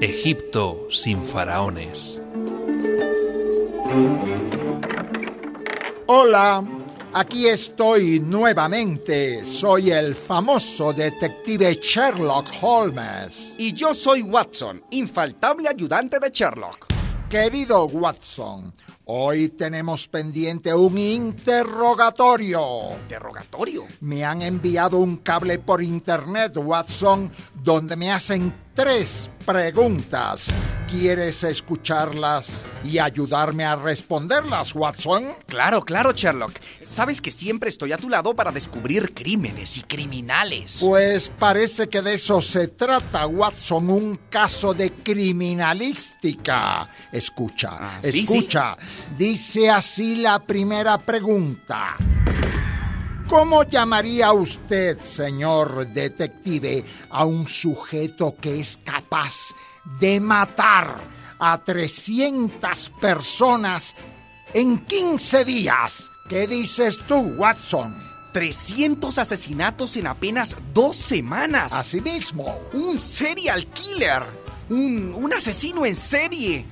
Egipto sin faraones. Hola, aquí estoy nuevamente. Soy el famoso detective Sherlock Holmes. Y yo soy Watson, infaltable ayudante de Sherlock. Querido Watson, hoy tenemos pendiente un interrogatorio. ¿Interrogatorio? Me han enviado un cable por internet, Watson, donde me hacen tres preguntas. ¿Quieres escucharlas y ayudarme a responderlas, Watson? Claro, claro, Sherlock. Sabes que siempre estoy a tu lado para descubrir crímenes y criminales. Pues parece que de eso se trata, Watson, un caso de criminalística. Escucha, Ah, sí, escucha. Dice así la primera pregunta. ¿Cómo llamaría usted, señor detective, a un sujeto que es capaz de matar a 300 personas en 15 días? ¿Qué dices tú, Watson? 300 asesinatos en apenas dos semanas. Asimismo. Un serial killer. Un, un asesino en serie.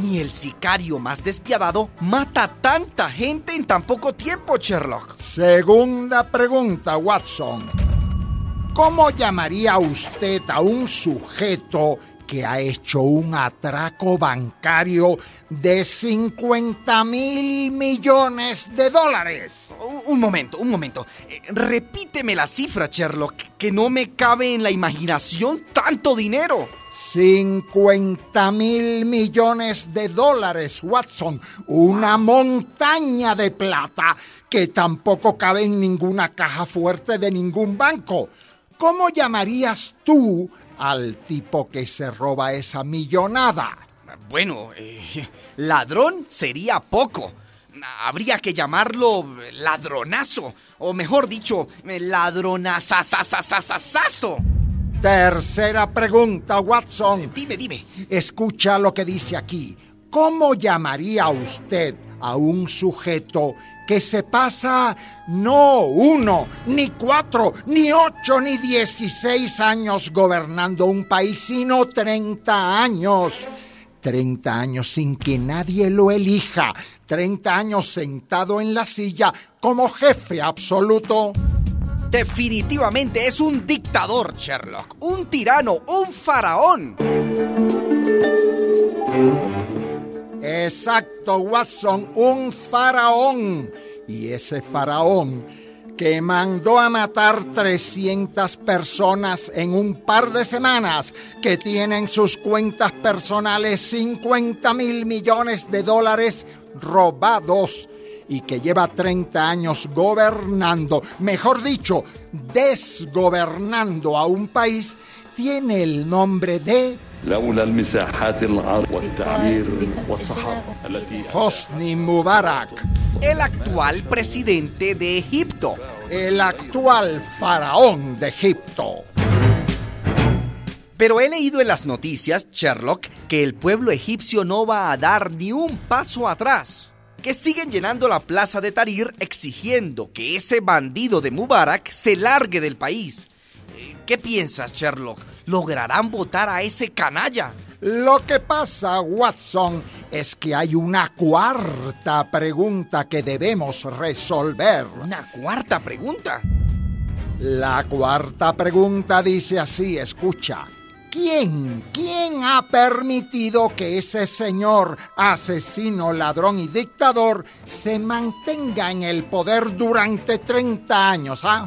Ni el sicario más despiadado mata tanta gente en tan poco tiempo, Sherlock. Segunda pregunta, Watson. ¿Cómo llamaría usted a un sujeto que ha hecho un atraco bancario de 50 mil millones de dólares? Un, momento, un momento. Eh, repíteme la cifra, Sherlock, que no me cabe en la imaginación tanto dinero. 50 mil millones de dólares, Watson. Una montaña de plata que tampoco cabe en ninguna caja fuerte de ningún banco. ¿Cómo llamarías tú al tipo que se roba esa millonada? Bueno, eh, ladrón sería poco. Habría que llamarlo ladronazo. O mejor dicho, ladronazazazazazazo. Tercera pregunta, Watson. Dime, dime. Escucha lo que dice aquí. ¿Cómo llamaría usted a un sujeto que se pasa no uno, ni cuatro, ni ocho, ni dieciséis años gobernando un país, sino treinta años? Treinta años sin que nadie lo elija. Treinta años sentado en la silla como jefe absoluto. Definitivamente es un dictador, Sherlock. Un tirano, un faraón. Exacto, Watson, un faraón. Y ese faraón que mandó a matar 300 personas en un par de semanas, que tienen sus cuentas personales 50 mil millones de dólares robados y que lleva 30 años gobernando, mejor dicho, desgobernando a un país, tiene el nombre de Hosni Mubarak, el actual presidente de Egipto, el actual faraón de Egipto. Pero he leído en las noticias, Sherlock, que el pueblo egipcio no va a dar ni un paso atrás. Que siguen llenando la plaza de Tahrir exigiendo que ese bandido de Mubarak se largue del país. Eh, ¿Qué piensas, Sherlock? ¿Lograrán votar a ese canalla? Lo que pasa, Watson, es que hay una cuarta pregunta que debemos resolver. Una cuarta pregunta. La cuarta pregunta dice así, escucha. ¿Quién, quién ha permitido que ese señor asesino, ladrón y dictador se mantenga en el poder durante 30 años, ah?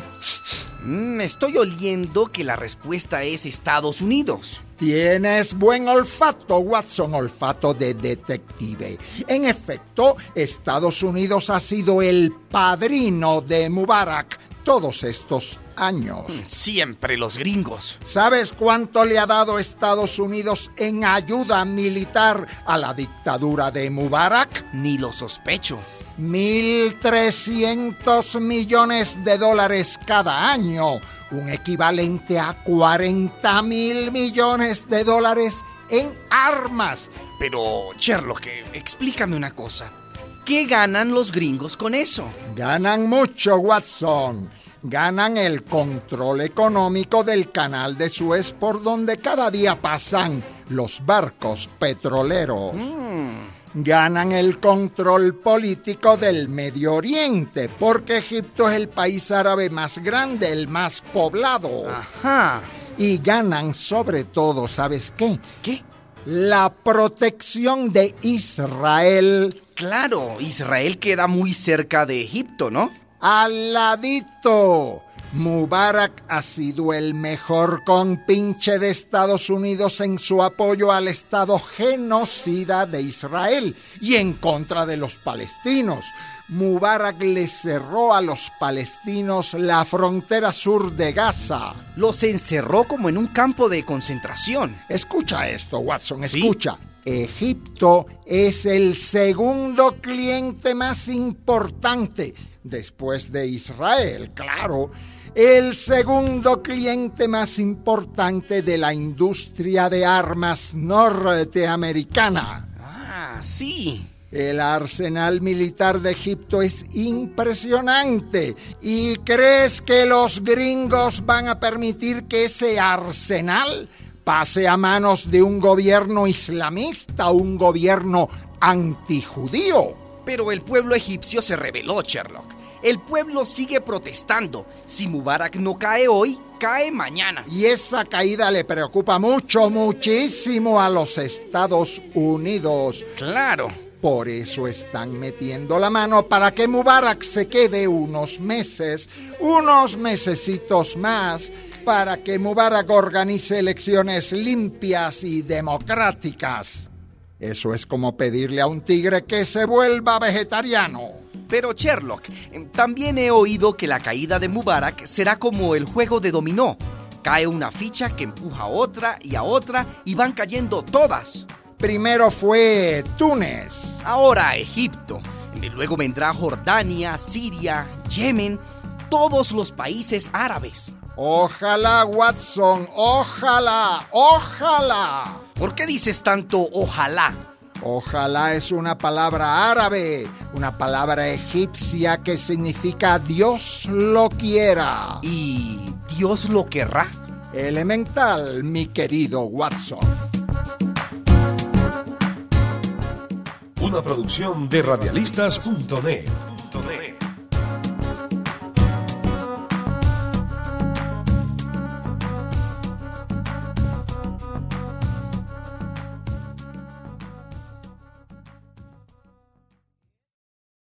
Mm, estoy oliendo que la respuesta es Estados Unidos. Tienes buen olfato, Watson, olfato de detective. En efecto, Estados Unidos ha sido el padrino de Mubarak todos estos años. Siempre los gringos. ¿Sabes cuánto le ha dado Estados Unidos en ayuda militar a la dictadura de Mubarak? Ni lo sospecho. 1.300 millones de dólares cada año, un equivalente a 40 mil millones de dólares en armas. Pero, Sherlock, eh, explícame una cosa. ¿Qué ganan los gringos con eso? Ganan mucho, Watson. Ganan el control económico del canal de Suez por donde cada día pasan los barcos petroleros. Ganan el control político del Medio Oriente, porque Egipto es el país árabe más grande, el más poblado. Ajá. Y ganan sobre todo, ¿sabes qué? ¿Qué? La protección de Israel Claro, Israel queda muy cerca de Egipto, ¿no? Al ladito. Mubarak ha sido el mejor compinche de Estados Unidos en su apoyo al Estado genocida de Israel y en contra de los palestinos. Mubarak le cerró a los palestinos la frontera sur de Gaza. Los encerró como en un campo de concentración. Escucha esto, Watson, ¿Sí? escucha. Egipto es el segundo cliente más importante, después de Israel, claro, el segundo cliente más importante de la industria de armas norteamericana. Ah, sí. El arsenal militar de Egipto es impresionante. ¿Y crees que los gringos van a permitir que ese arsenal pase a manos de un gobierno islamista, un gobierno antijudío? Pero el pueblo egipcio se rebeló, Sherlock. El pueblo sigue protestando. Si Mubarak no cae hoy, cae mañana. Y esa caída le preocupa mucho, muchísimo a los Estados Unidos. Claro. Por eso están metiendo la mano para que Mubarak se quede unos meses, unos mesecitos más, para que Mubarak organice elecciones limpias y democráticas. Eso es como pedirle a un tigre que se vuelva vegetariano. Pero Sherlock, también he oído que la caída de Mubarak será como el juego de dominó. Cae una ficha que empuja a otra y a otra y van cayendo todas. Primero fue Túnez, Ahora Egipto. Y Luego vendrá Jordania, Siria, Yemen, todos los países árabes. Ojalá, Watson, ojalá, ojalá. ¿Por qué dices tanto ojalá? Ojalá es una palabra árabe, una palabra egipcia que significa Dios lo quiera. Y Dios lo querrá. Elemental, mi querido Watson. Una producción de radialistas.net.